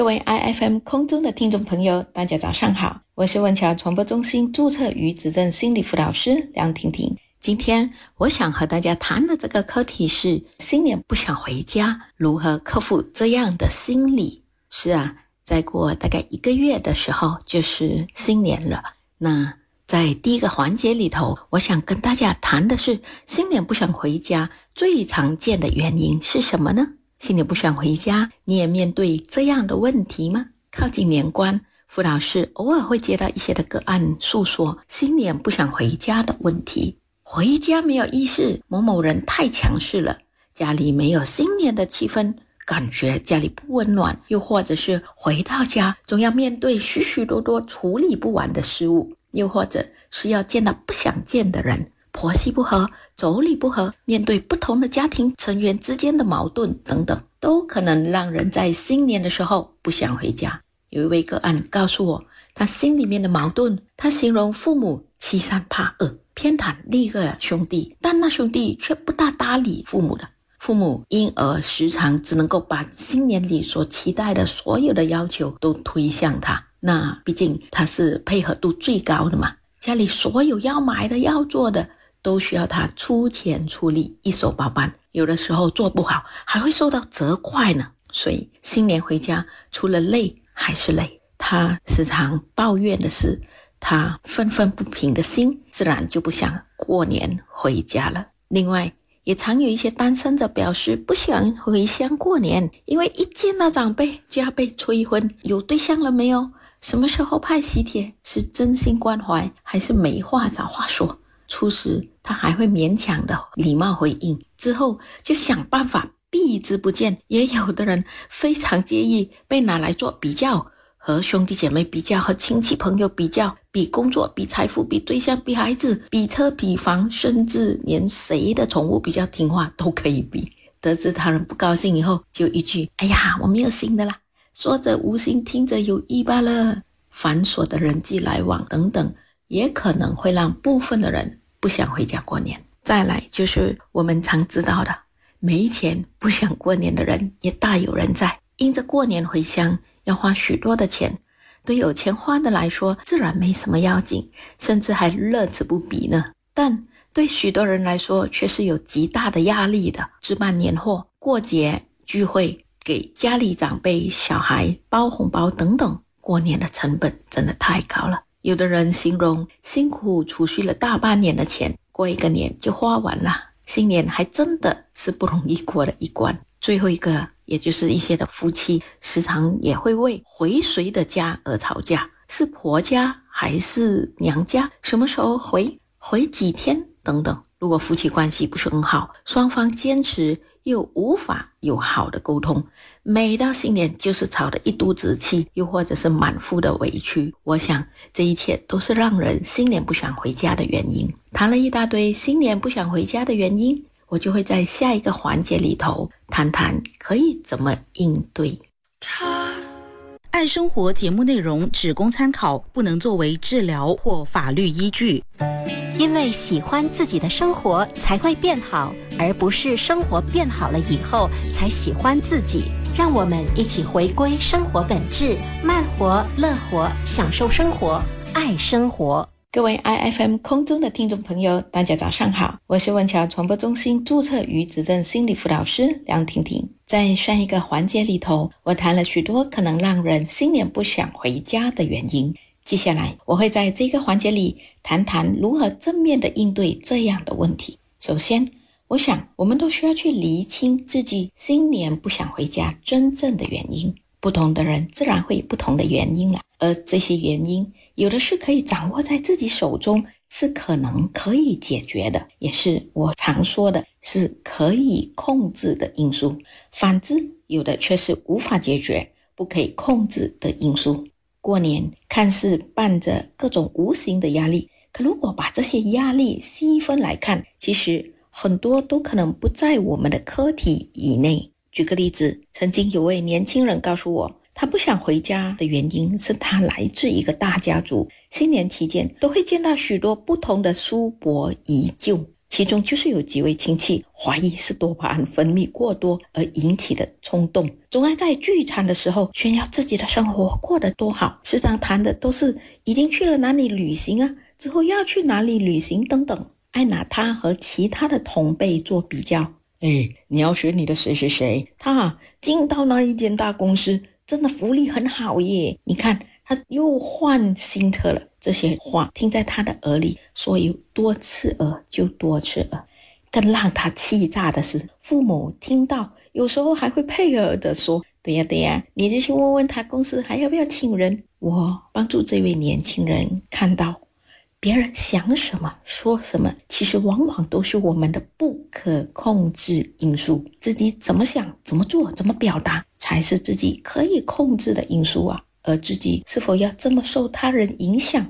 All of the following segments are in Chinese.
各位 iFM 空中的听众朋友，大家早上好，我是文桥传播中心注册与指证心理辅导师梁婷婷。今天我想和大家谈的这个课题是：新年不想回家，如何克服这样的心理？是啊，再过大概一个月的时候就是新年了。那在第一个环节里头，我想跟大家谈的是：新年不想回家，最常见的原因是什么呢？新年不想回家，你也面对这样的问题吗？靠近年关，傅老师偶尔会接到一些的个案，诉说新年不想回家的问题。回家没有意思，某某人太强势了，家里没有新年的气氛，感觉家里不温暖，又或者是回到家总要面对许许多多处理不完的事物，又或者是要见到不想见的人。婆媳不和、妯娌不和，面对不同的家庭成员之间的矛盾等等，都可能让人在新年的时候不想回家。有一位个案告诉我，他心里面的矛盾，他形容父母欺善怕恶，偏袒另一个兄弟，但那兄弟却不大搭理父母的，父母因而时常只能够把新年里所期待的所有的要求都推向他。那毕竟他是配合度最高的嘛，家里所有要买的、要做的。都需要他出钱出力，一手包办。有的时候做不好，还会受到责怪呢。所以新年回家，除了累还是累。他时常抱怨的是，他愤愤不平的心，自然就不想过年回家了。另外，也常有一些单身者表示不想回乡过年，因为一见到长辈就要被催婚。有对象了没有？什么时候派喜帖？是真心关怀，还是没话找话说？初时他还会勉强的礼貌回应，之后就想办法避之不见。也有的人非常介意被拿来做比较，和兄弟姐妹比较，和亲戚朋友比较，比工作、比财富、比对象、比孩子、比车、比房，甚至连谁的宠物比较听话都可以比。得知他人不高兴以后，就一句：“哎呀，我没有新的啦。”说着无心，听着有意罢了。繁琐的人际来往等等，也可能会让部分的人。不想回家过年，再来就是我们常知道的，没钱不想过年的人也大有人在。因着过年回乡要花许多的钱，对有钱花的来说自然没什么要紧，甚至还乐此不疲呢。但对许多人来说却是有极大的压力的。置办年货、过节聚会、给家里长辈、小孩包红包等等，过年的成本真的太高了。有的人形容辛苦储蓄了大半年的钱，过一个年就花完了。新年还真的是不容易过的一关。最后一个，也就是一些的夫妻，时常也会为回谁的家而吵架，是婆家还是娘家？什么时候回？回几天？等等。如果夫妻关系不是很好，双方坚持。又无法有好的沟通，每到新年就是吵得一肚子气，又或者是满腹的委屈。我想这一切都是让人新年不想回家的原因。谈了一大堆新年不想回家的原因，我就会在下一个环节里头谈谈可以怎么应对。他爱生活节目内容只供参考，不能作为治疗或法律依据。因为喜欢自己的生活才会变好，而不是生活变好了以后才喜欢自己。让我们一起回归生活本质，慢活、乐活，享受生活，爱生活。各位 iFM 空中的听众朋友，大家早上好，我是文桥传播中心注册与指证心理辅导师梁婷婷。在上一个环节里头，我谈了许多可能让人新年不想回家的原因。接下来，我会在这个环节里谈谈如何正面的应对这样的问题。首先，我想我们都需要去厘清自己新年不想回家真正的原因。不同的人自然会有不同的原因了，而这些原因有的是可以掌握在自己手中，是可能可以解决的，也是我常说的是可以控制的因素。反之，有的却是无法解决、不可以控制的因素。过年看似伴着各种无形的压力，可如果把这些压力细分来看，其实很多都可能不在我们的课题以内。举个例子，曾经有位年轻人告诉我，他不想回家的原因是他来自一个大家族，新年期间都会见到许多不同的叔伯姨舅。其中就是有几位亲戚怀疑是多巴胺分泌过多而引起的冲动，总爱在聚餐的时候炫耀自己的生活过得多好，时常谈的都是已经去了哪里旅行啊，之后要去哪里旅行等等，爱拿他和其他的同辈做比较。哎，你要学你的谁谁谁，他啊进到那一间大公司，真的福利很好耶，你看。他又换新车了，这些话听在他的耳里，说有多刺耳就多刺耳。更让他气炸的是，父母听到有时候还会配合的说：“对呀对呀，你就去问问他公司还要不要请人。”我帮助这位年轻人看到，别人想什么说什么，其实往往都是我们的不可控制因素。自己怎么想、怎么做、怎么表达，才是自己可以控制的因素啊。而自己是否要这么受他人影响，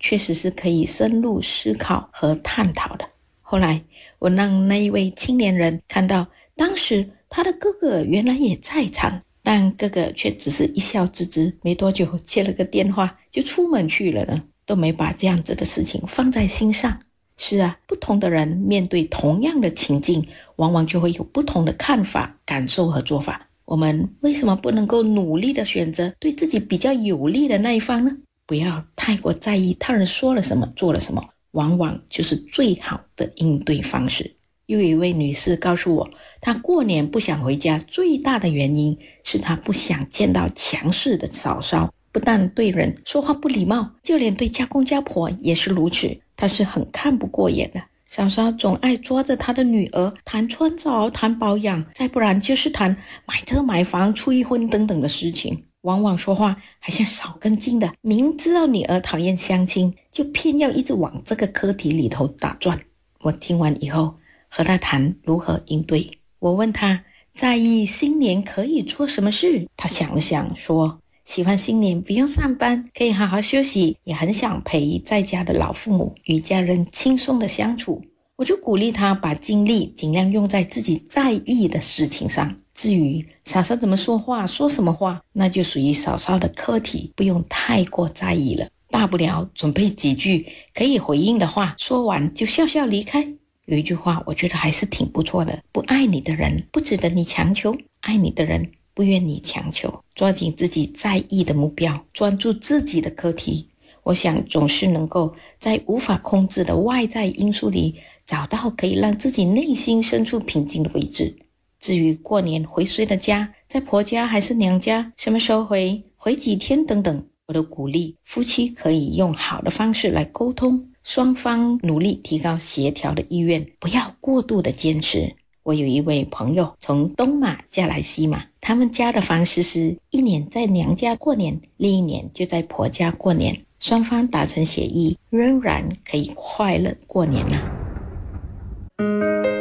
确实是可以深入思考和探讨的。后来，我让那一位青年人看到，当时他的哥哥原来也在场，但哥哥却只是一笑置之，没多久接了个电话就出门去了呢，都没把这样子的事情放在心上。是啊，不同的人面对同样的情境，往往就会有不同的看法、感受和做法。我们为什么不能够努力的选择对自己比较有利的那一方呢？不要太过在意他人说了什么、做了什么，往往就是最好的应对方式。又有一位女士告诉我，她过年不想回家，最大的原因是她不想见到强势的嫂嫂，不但对人说话不礼貌，就连对家公家婆也是如此，她是很看不过眼的。嫂嫂总爱抓着他的女儿谈穿着、谈保养，再不然就是谈买车、买房、催婚等等的事情。往往说话还像少根筋的，明知道女儿讨厌相亲，就偏要一直往这个课题里头打转。我听完以后，和他谈如何应对。我问他在意新年可以做什么事，他想了想说。喜欢新年不用上班，可以好好休息，也很想陪在家的老父母与家人轻松的相处。我就鼓励他把精力尽量用在自己在意的事情上。至于嫂嫂怎么说话、说什么话，那就属于嫂嫂的课题，不用太过在意了。大不了准备几句可以回应的话，说完就笑笑离开。有一句话，我觉得还是挺不错的：不爱你的人，不值得你强求；爱你的人。不愿你强求，抓紧自己在意的目标，专注自己的课题。我想总是能够在无法控制的外在因素里，找到可以让自己内心深处平静的位置。至于过年回谁的家，在婆家还是娘家，什么时候回，回几天等等，我都鼓励夫妻可以用好的方式来沟通，双方努力提高协调的意愿，不要过度的坚持。我有一位朋友从东马嫁来西马，他们家的方式是一年在娘家过年，另一年就在婆家过年，双方达成协议，仍然可以快乐过年呐。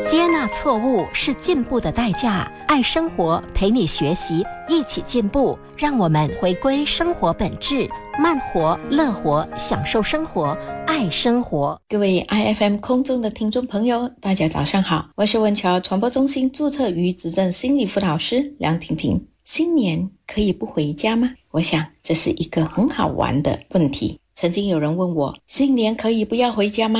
接纳错误是进步的代价，爱生活陪你学习，一起进步，让我们回归生活本质。慢活、乐活，享受生活，爱生活。各位 I F M 空中的听众朋友，大家早上好，我是文桥传播中心注册与执政心理辅导师梁婷婷。新年可以不回家吗？我想这是一个很好玩的问题。曾经有人问我，新年可以不要回家吗？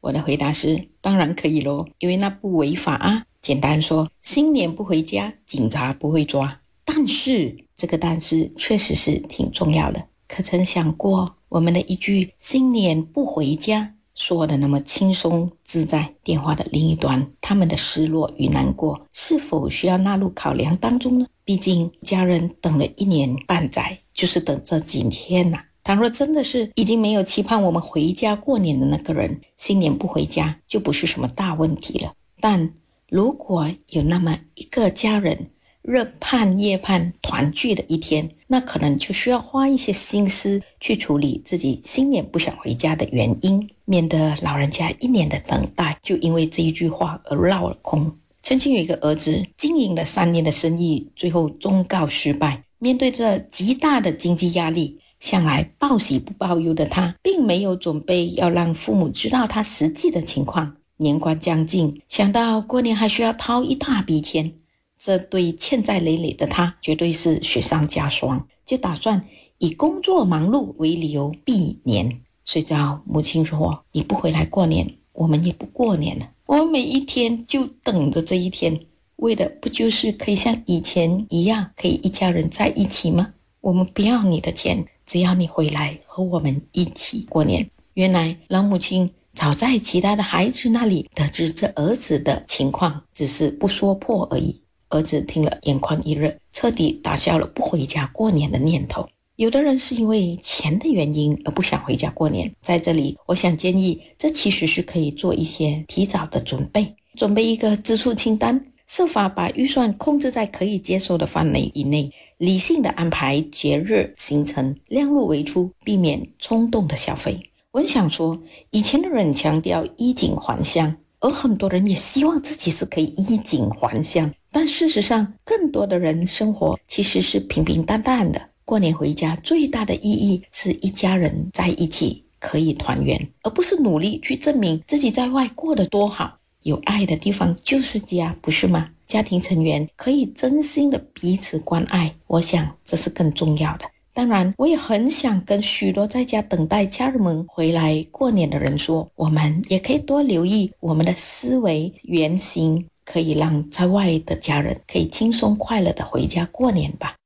我的回答是，当然可以喽，因为那不违法啊。简单说，新年不回家，警察不会抓。但是这个但是确实是挺重要的。可曾想过，我们的一句“新年不回家”说的那么轻松自在，电话的另一端，他们的失落与难过是否需要纳入考量当中呢？毕竟家人等了一年半载，就是等这几天呐。倘若真的是已经没有期盼我们回家过年的那个人，新年不回家就不是什么大问题了。但如果有那么一个家人，日盼夜盼团聚的一天，那可能就需要花一些心思去处理自己新年不想回家的原因，免得老人家一年的等待就因为这一句话而落了空。曾经有一个儿子经营了三年的生意，最后终告失败。面对着极大的经济压力，向来报喜不报忧的他，并没有准备要让父母知道他实际的情况。年关将近，想到过年还需要掏一大笔钱。这对欠债累累的他绝对是雪上加霜，就打算以工作忙碌为理由避年。谁知道母亲说：“你不回来过年，我们也不过年了。”我们每一天就等着这一天，为的不就是可以像以前一样，可以一家人在一起吗？我们不要你的钱，只要你回来和我们一起过年。原来老母亲早在其他的孩子那里得知这儿子的情况，只是不说破而已。儿子听了，眼眶一热，彻底打消了不回家过年的念头。有的人是因为钱的原因而不想回家过年，在这里，我想建议，这其实是可以做一些提早的准备，准备一个支出清单，设法把预算控制在可以接受的范围以内，理性的安排节日行程，量入为出，避免冲动的消费。我想说，以前的人强调衣锦还乡，而很多人也希望自己是可以衣锦还乡，但事实上，更多的人生活其实是平平淡淡的。过年回家最大的意义是一家人在一起可以团圆，而不是努力去证明自己在外过得多好。有爱的地方就是家，不是吗？家庭成员可以真心的彼此关爱，我想这是更重要的。当然，我也很想跟许多在家等待家人们回来过年的人说，我们也可以多留意我们的思维原型，可以让在外的家人可以轻松快乐的回家过年吧。